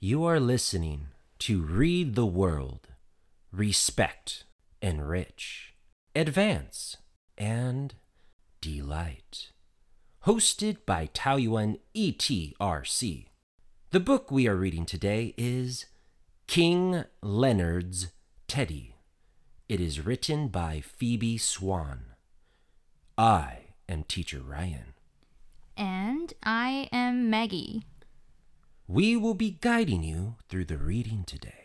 You are listening to Read the World, Respect, Enrich, Advance, and Delight. Hosted by Taoyuan ETRC. The book we are reading today is King Leonard's Teddy. It is written by Phoebe Swan. I am Teacher Ryan. And I am Maggie. We will be guiding you through the reading today.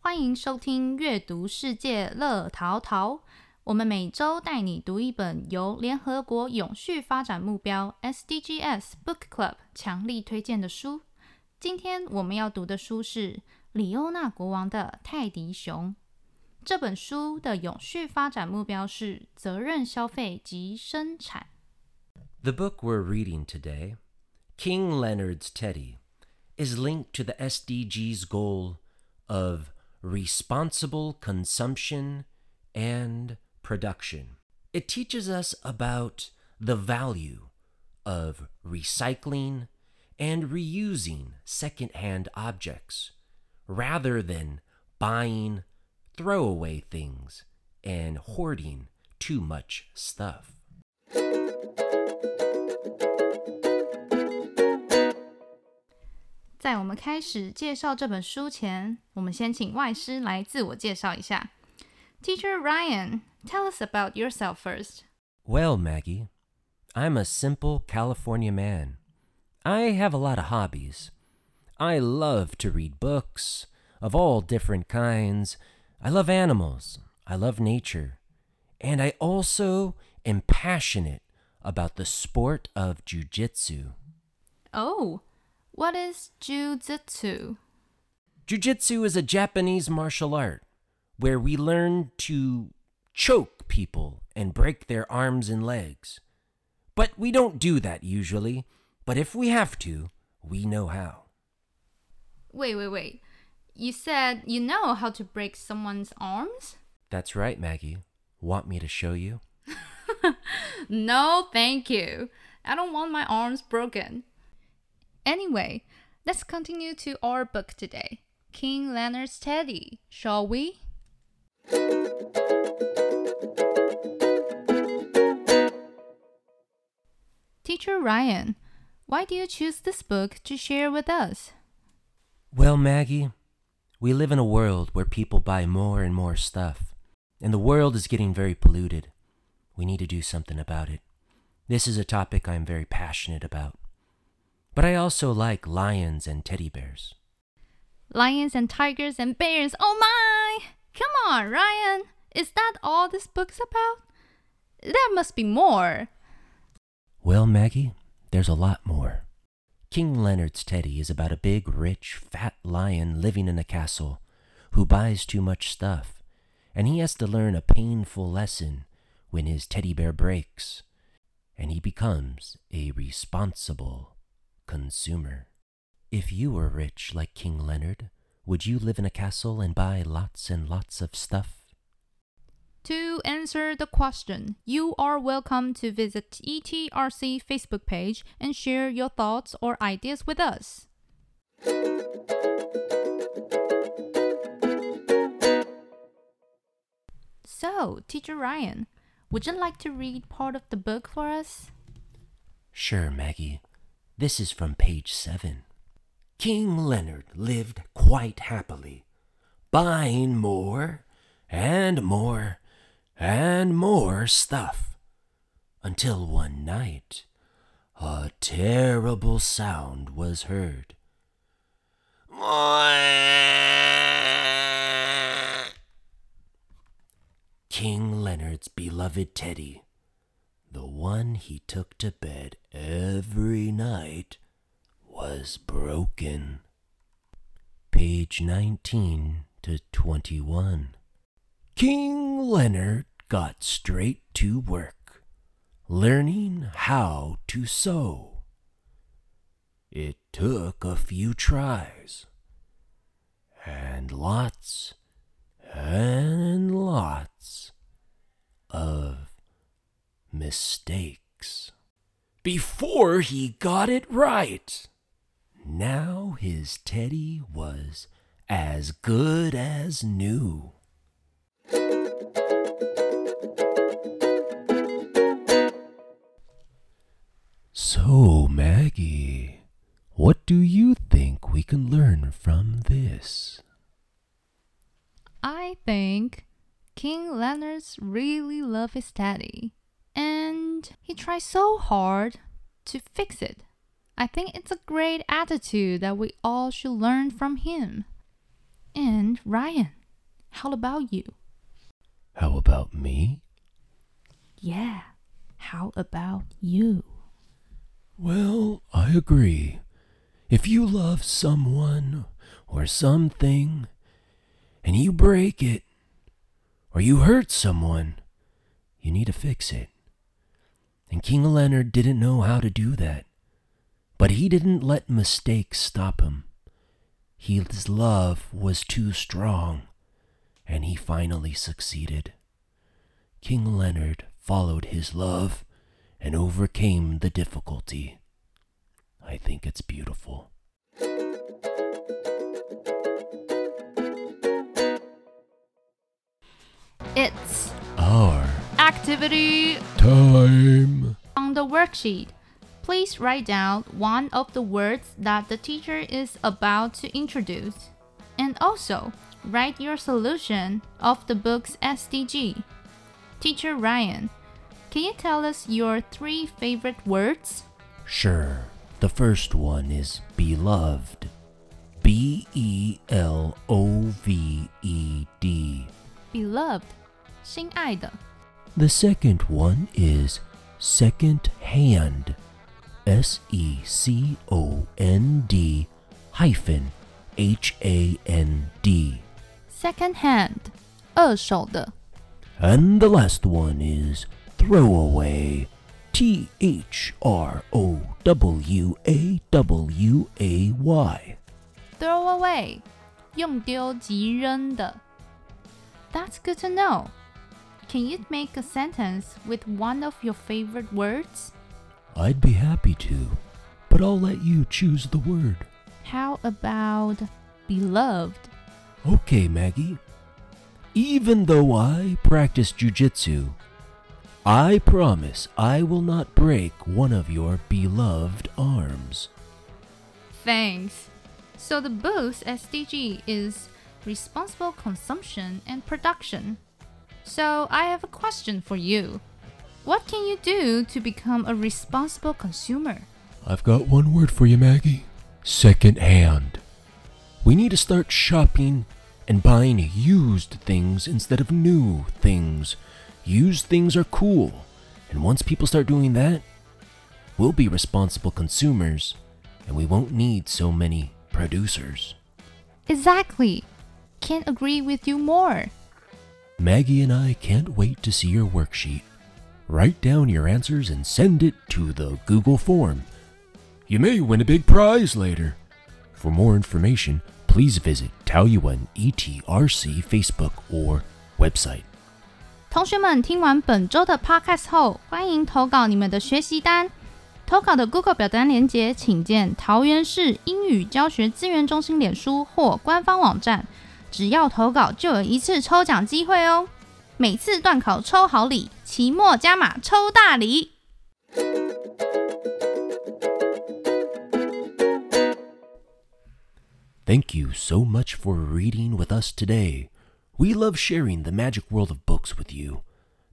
欢迎收听阅读世界乐淘淘。我们每周带你读一本由联合国永续发展目标 SDGs Book Club 强力推荐的书。今天我们要读的书是里欧纳国王的泰迪熊。这本书的永续发展目标是责任消费及生产。 The book we're reading today, King Leonard's Teddy, is linked to the SDGs goal of responsible consumption and production. It teaches us about the value of recycling and reusing secondhand objects rather than buying throwaway things and hoarding too much stuff. 在我们开始介绍这本书前，我们先请外师来自我介绍一下。Teacher Ryan, tell us about yourself first. Well, Maggie, I'm a simple California man. I have a lot of hobbies. I love to read books of all different kinds. I love animals. I love nature. And I also am passionate about the sport of jujitsu. Oh, what is jujitsu? Jiu-jitsu is a Japanese martial art where we learn to choke people and break their arms and legs. But we don't do that usually, but if we have to, we know how. Wait, wait, wait. You said you know how to break someone's arms? That's right, Maggie. Want me to show you? No, thank you. I don't want my arms broken. Anyway, let's continue to our book today King Leonard's Teddy, shall we? Teacher Ryan, why do you choose this book to share with us? Well, Maggie, we live in a world where people buy more and more stuff, and the world is getting very polluted. We need to do something about it. This is a topic I am very passionate about. But I also like lions and teddy bears. Lions and tigers and bears. Oh my! Come on, Ryan. Is that all this book's about? There must be more. Well, Maggie, there's a lot more. King Leonard's teddy is about a big, rich, fat lion living in a castle who buys too much stuff, and he has to learn a painful lesson when his teddy bear breaks, and he becomes a responsible consumer. If you were rich like King Leonard, would you live in a castle and buy lots and lots of stuff? To answer the question, you are welcome to visit ETRC Facebook page and share your thoughts or ideas with us. So, Teacher Ryan, would you like to read part of the book for us? Sure, Maggie. This is from page seven. King Leonard lived quite happily, buying more and more and more stuff, until one night a terrible sound was heard. King Leonard's beloved Teddy, the one he took to bed every night, was broken. Page 19 to 21. King Leonard got straight to work, learning how to sew. It took a few tries, and lots and lots of mistakes before he got it right. now his teddy was as good as new. So, Maggie, what do you think we can learn from this? I think King Leonard's really love his teddy, and he tries so hard to fix it. I think it's a great attitude that we all should learn from him. And Ryan, how about you? How about me? Yeah, how about you? Well, I agree. If you love someone or something and you break it or you hurt someone, you need to fix it. And King Leonard didn't know how to do that. But he didn't let mistakes stop him. His love was too strong, and he finally succeeded. King Leonard followed his love and overcame the difficulty. I think it's beautiful. It's Our activity time on the worksheet. Please write down one of the words that the teacher is about to introduce. And also, write your solution of the book's SDG. Teacher Ryan, can you tell us your three favorite words? Sure. The first one is beloved. B E L O V E D. Beloved, 心爱的. The second one is second hand. S E C O N D hyphen H A N D. Second hand, 二手的. And the last one is throwaway. T H R O W A W A Y. Throw away, 用丢即扔的. That's good to know. Can you make a sentence with one of your favorite words? I'd be happy to, but I'll let you choose the word. How about beloved? Okay, Maggie. Even though I practice jujitsu, I promise I will not break one of your beloved arms. Thanks. So the book's SDG is responsible consumption and production. So I have a question for you. What can you do to become a responsible consumer? I've got one word for you, Maggie second hand. We need to start shopping and buying used things instead of new things. Used things are cool, and once people start doing that, we'll be responsible consumers and we won't need so many producers. Exactly. Can't agree with you more. Maggie and I can't wait to see your worksheet. Write down your answers and send it to the Google form. You may win a big prize later. For more information, please visit Taoyuan ETRC Facebook or website. 同学们听完本周的 podcast 后，欢迎投稿你们的学习单。投稿的 Google 表单连接，请见桃园市英语教学资源中心脸书或官方网站。 只要投稿，就有一次抽奖机会哦！每次段考抽好礼，期末加码抽大礼。 Thank you so much for reading with us today. We love sharing the magic world of books with you.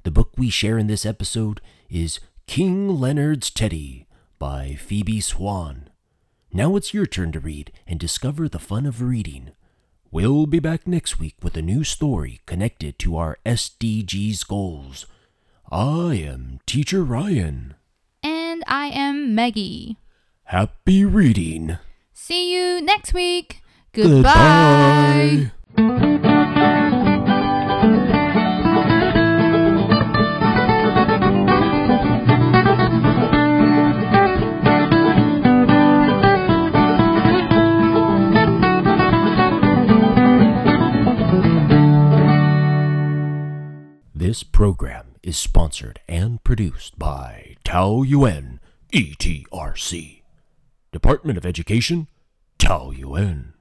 The book we share in this episode is King Leonard's Teddy by Phoebe Swan. Now it's your turn to read and discover the fun of reading. We'll be back next week with a new story connected to our SDGs goals. I am Teacher Ryan. And I am Maggie. Happy reading. See you next week. Goodbye. This program is sponsored and produced by Tao Yuan ETRC, Department of Education, Tao Yuan.